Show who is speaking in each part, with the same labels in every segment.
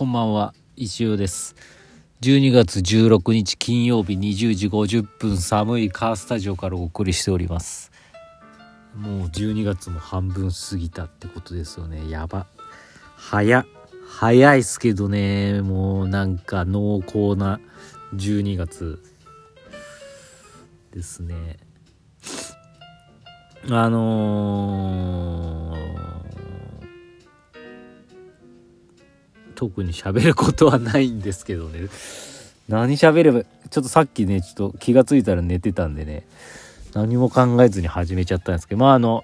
Speaker 1: こんばんは、石尾です。12月16日金曜日20時50分寒いカースタジオからお送りしております。もう12月も半分過ぎたってことですよね。やば。早。早いっすけどね、もうなんか濃厚な12月ですね。あのー特に喋ることはないんですけどね。何喋ればちょっとさっきねちょっと気がついたら寝てたんでね。何も考えずに始めちゃったんですけど。まああの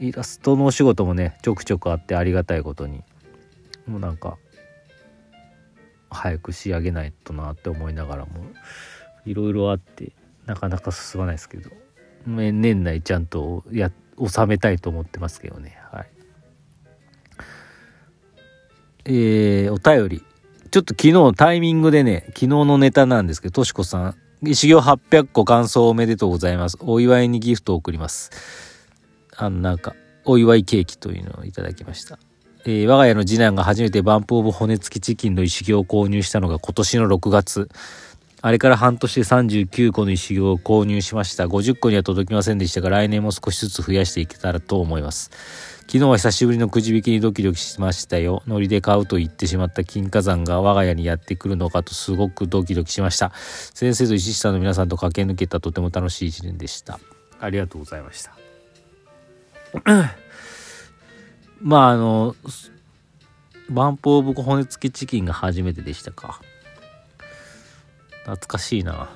Speaker 1: イラストのお仕事もねちょくちょくあってありがたいことに。もうなんか早く仕上げないとなって思いながらもいろいろあってなかなか進まないですけど。年内ちゃんとや収めたいと思ってますけどね。はい。えー、お便り。ちょっと昨日タイミングでね、昨日のネタなんですけど、としこさん、修行800個感想おめでとうございます。お祝いにギフトを送ります。あの、なんか、お祝いケーキというのをいただきました。えー、我が家の次男が初めてバンプオブ骨付きチキンの石行を購入したのが今年の6月。あれから半年で39個の石行を購入しました。50個には届きませんでしたが、来年も少しずつ増やしていけたらと思います。昨日は久しぶりのくじ引きにドキドキしましたよ。ノリで買うと言ってしまった金火山が我が家にやってくるのかとすごくドキドキしました。先生と石下の皆さんと駆け抜けたとても楽しい一年でした。ありがとうございました。まああの、バンプオブ骨付きチキンが初めてでしたか。懐かしいな。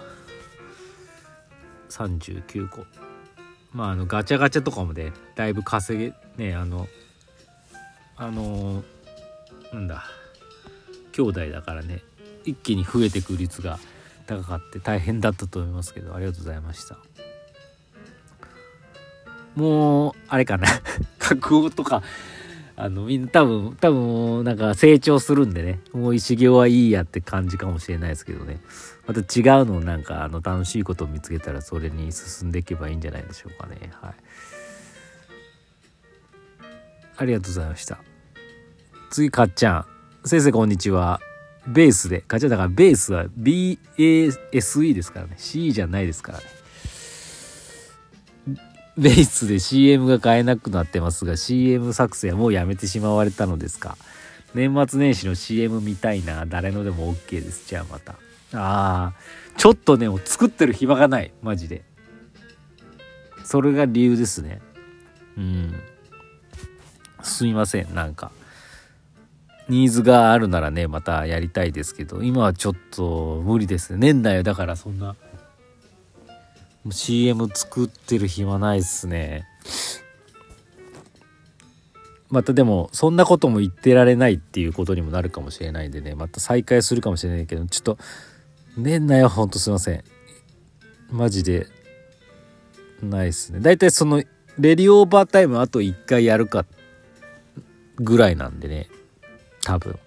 Speaker 1: 39個。まああのガチャガチャとかもねだいぶ稼げねあのあのなんだ兄弟だからね一気に増えてく率が高かって大変だったと思いますけどありがとうございました。もうあれかな。覚悟とかあのみんな多分多分なんか成長するんでね。もう石行はいいやって感じかもしれないですけどね。また違うのなんかあの楽しいことを見つけたらそれに進んでいけばいいんじゃないでしょうかね。はい。ありがとうございました。次かっちゃん。先生こんにちは。ベースで。かっちゃんだからベースは BASE ですからね。C じゃないですからね。ベースで CM が買えなくなってますが CM 作成はもうやめてしまわれたのですか？年末年始の CM 見たいな。誰のでも OK です。じゃあまた。ああちょっとねもう作ってる暇がない。マジで。それが理由ですね。うん。すみません。なんか。ニーズがあるならねまたやりたいですけど。今はちょっと無理ですね。年内はだからそんな CM 作ってる暇ないっすね。またでもそんなことも言ってられないっていうことにもなるかもしれないんでね。また再開するかもしれないけどちょっと年内はほんとすいません。マジでないっすね。だいたいそのレディオーバータイムあと1回やるかぐらいなんでね。多分。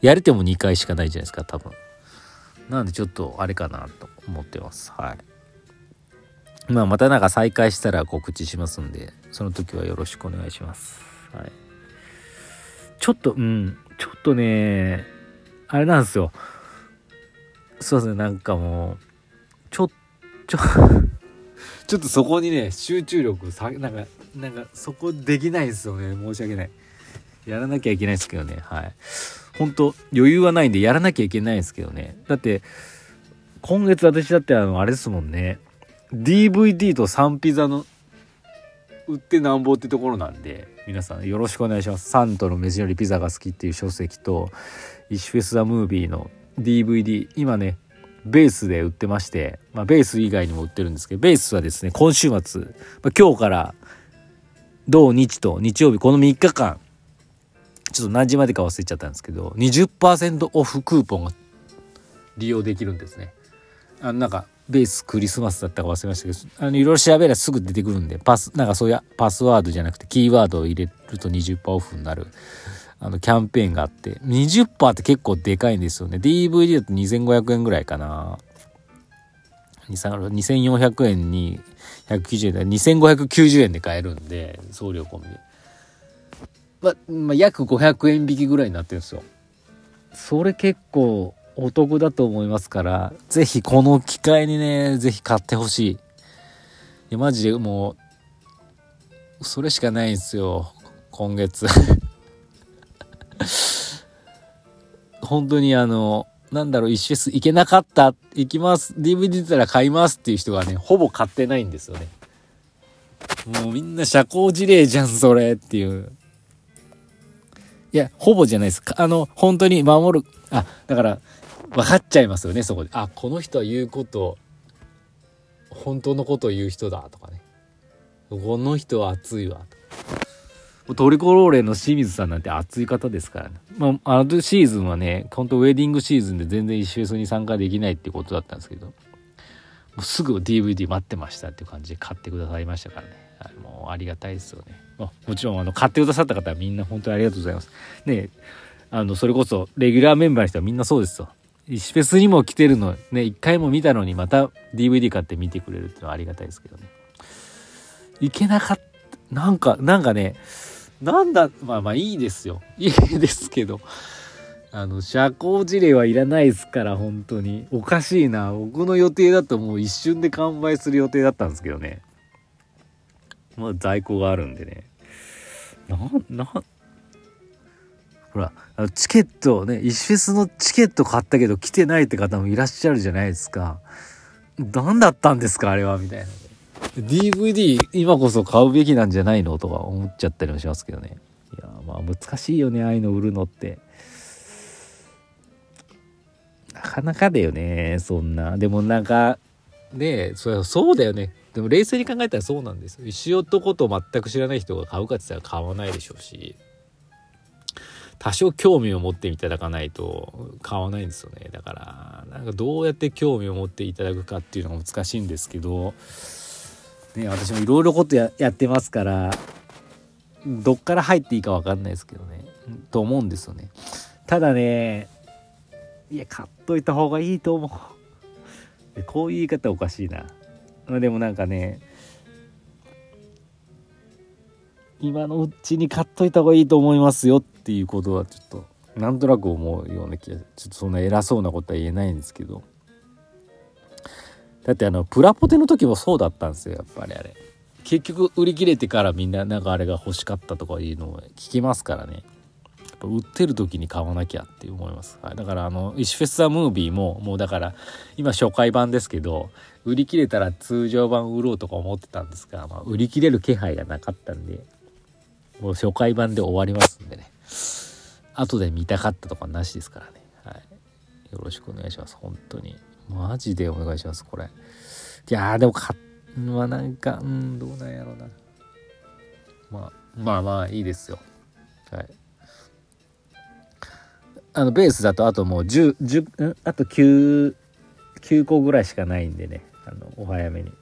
Speaker 1: やれても2回しかないじゃないですか多分。なんでちょっとあれかなと。思ってます。はい。まあまたなんか再開したら告知しますんでその時はよろしくお願いします。はい。ちょっとうん。ちょっとねあれなんですよ。そうですね。なんかもうちょちょ ちょっとそこにね集中力さなんかなんかそこできないですよね。申し訳ない。やらなきゃいけないですけどね。はい。本当余裕はないんでやらなきゃいけないですけどね。だって今月私だってあのあれですもんね。DVD とサンピザの売ってなんぼってところなんで皆さんよろしくお願いします。サントの飯よりピザが好きっていう書籍とイシュフェス・ザ・ムービーの DVD 今ねベースで売ってまして、まあ、ベース以外にも売ってるんですけどベースはですね今週末、まあ、今日から土日と日曜日この3日間ちょっと何時までか忘れちゃったんですけど20%オフクーポンが利用できるんですね。あのなんかベースクリスマスだったか忘れましたけどあのいろいろ調べればすぐ出てくるんでパスなんかそういうパスワードじゃなくてキーワードを入れると20%オフになるあのキャンペーンがあって20%って結構でかいんですよね。DVD だと2500円ぐらいかな。2400円に190円で2590円で買えるんで送料込みで。ま、まあ、約500円引きぐらいになってるんですよ。それ結構お得だと思いますから、ぜひこの機会にね、ぜひ買ってほしい。いや、マジでもう、それしかないんですよ。今月。本当にあの、なんだろう、一フェス行けなかった、行きます、DVD 出たら買いますっていう人がね、ほぼ買ってないんですよね。もうみんな社交辞令じゃん、それっていう。いや、ほぼじゃないですか。あの、本当に守る。あ、だから、分かっちゃいますよね、そこで。あ、この人は言うこと、本当のことを言う人だとかね。この人は熱いわと。トリコローレの清水さんなんて熱い方ですからね。まあ、あのシーズンはね、本当ウェディングシーズンで全然一周フェスに参加できないってことだったんですけど、もうすぐ DVD 待ってましたっていう感じで買ってくださいましたからね。はい、もうありがたいですよね。まあ、もちろんあの買ってくださった方はみんな本当にありがとうございます。ねあのそれこそレギュラーメンバーの人はみんなそうですよ。石フェスにも来てるのね一回も見たのにまた DVD 買って見てくれるっていうのはありがたいですけどね。いけなかったなんかなんかねなんだまあまあいいですよ。いいですけど。あの社交辞令はいらないですから本当に。おかしいな。僕の予定だともう一瞬で完売する予定だったんですけどね。まあ在庫があるんでね。ななほらチケットね石フェスのチケット買ったけど来てないって方もいらっしゃるじゃないですか。何だったんですかあれはみたいな。DVD 今こそ買うべきなんじゃないのとか思っちゃったりもしますけどね。いやまあ難しいよねああいうの売るのって。なかなかだよねそんな。でもなんかねそそうだよね。でも冷静に考えたらそうなんです。石男と全く知らない人が買うかって言ったら買わないでしょうし。多少興味を持っていただかないと買わないんですよね。だからなんかどうやって興味を持っていただくかっていうのが難しいんですけど、ね、私もいろいろことやってますからどっから入っていいか分かんないですけどね。と思うんですよね。ただねいや買っといた方がいいと思う。こういう言い方おかしいな。でもなんかね今のうちに買っといた方がいいと思いますよっていうことはちょっとなんとなく思うような気がちょっとそんな偉そうなことは言えないんですけど。だってあのプラポテの時もそうだったんですよやっぱりあれ。結局売り切れてからみんななんかあれが欲しかったとかいうのを聞きますからね。売ってる時に買わなきゃって思います、はい、だからあの「石フェス・ザ・ムービーも」もうだから今初回版ですけど売り切れたら通常版売ろうとか思ってたんですが、まあ、売り切れる気配がなかったんでもう初回版で終わりますんでね。後で見たかったとかなしですからね、はい、よろしくお願いします。本当に。マジでお願いしますこれ。いやーでも買はなんかうんどうなんやろうな。まあまあまあいいですよ。はい。あのベースだとあともう10、10あと9、9個ぐらいしかないんでね、あの、お早めに。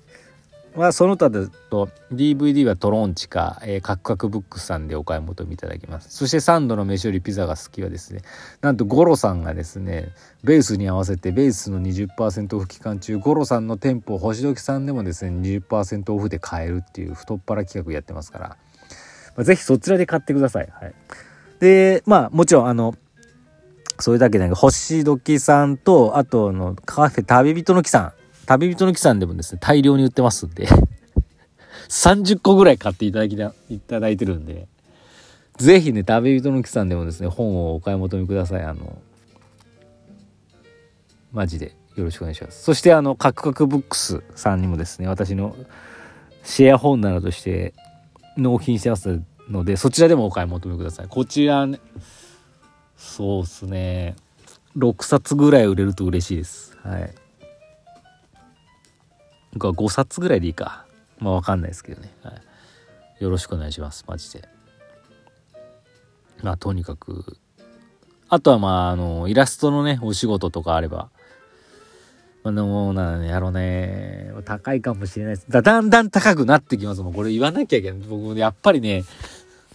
Speaker 1: まあ、その他だと DVD はトロンチか、えー、カクカクブックスさんでお買い求めいただきます。そしてサンドの飯よりピザが好きはですね、なんとゴロさんがですね、ベースに合わせてベースの20%オフ期間中、ゴロさんの店舗、星時さんでもですね、20%オフで買えるっていう太っ腹企画やってますから、まあ、ぜひそちらで買ってください。はい。で、まあ、もちろんあの、それだけでなく、星時さんと、あとのカフェ旅人の木さん。旅人の木さんでもですね、大量に売ってますんで 30個ぐらい買っていただきいただいてるんで、ぜひね、旅人の木さんでもですね、本をお買い求めください。あの、マジでよろしくお願いします。そしてあの、カクカクブックスさんにもですね、私のシェア本などとして納品してますので、そちらでもお買い求めください。こちらね、そうっすね。6冊ぐらい売れると嬉しいです。はい。5冊ぐらいでいいか。まあわかんないですけどね。はい。よろしくお願いします。マジで。まあとにかく。あとはまあ、あの、イラストのね、お仕事とかあれば。まあ、でもなんやろうね。高いかもしれないです。だだんだん高くなってきます。もうこれ言わなきゃいけない。僕も、やっぱりね、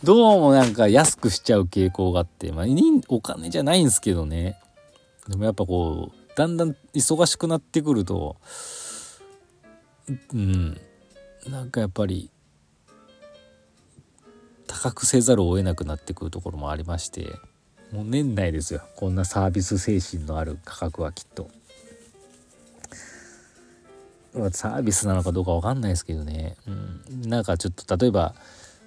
Speaker 1: どうもなんか安くしちゃう傾向があって、まあ、お金じゃないんですけどね。でもやっぱこう、だんだん忙しくなってくると、うん、なんかやっぱり、高くせざるを得なくなってくるところもありましてもう年内ですよ。こんなサービス精神のある価格はきっと。サービスなのかどうか分かんないですけどね、うん、なんかちょっと例えば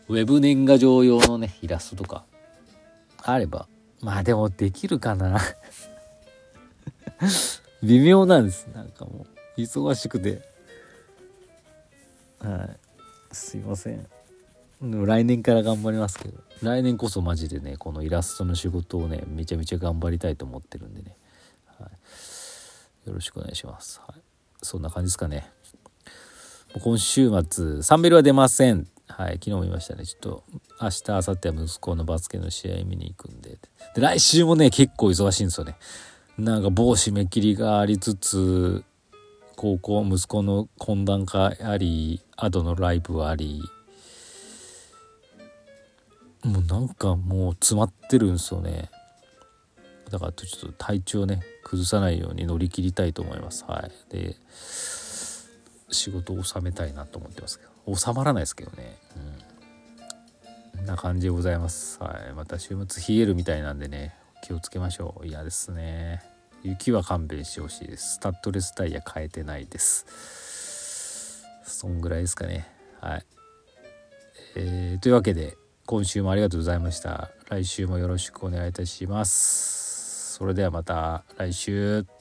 Speaker 1: ウェブ年賀状用のねイラストとかあればまあでもできるかな。微妙なんです。なんかもう忙しくて。はい。すいません。来年から頑張りますけど。来年こそマジでねこのイラストの仕事をねめちゃめちゃ頑張りたいと思ってるんでね、はい、よろしくお願いします、はい、そんな感じですかね。今週末サンベルは出ません。はい。昨日も言いましたね。ちょっと明日明後日は息子のバスケの試合見に行くんで。で来週もね結構忙しいんですよね。なんか某締め切りがありつつ高校息子の懇談会ありアドのライブありもうなんかもう詰まってるんですよね。だからちょっと体調ね崩さないように乗り切りたいと思います。はい。で仕事を収めたいなと思ってますけど。収まらないですけどね。うん。な感じでございます。はい。また週末冷えるみたいなんでね気をつけましょう。嫌ですね。雪は勘弁してほしいです。スタッドレスタイヤ変えてないです。そんぐらいですかね。はい。えー、というわけで今週もありがとうございました。来週もよろしくお願いいたします。それではまた来週。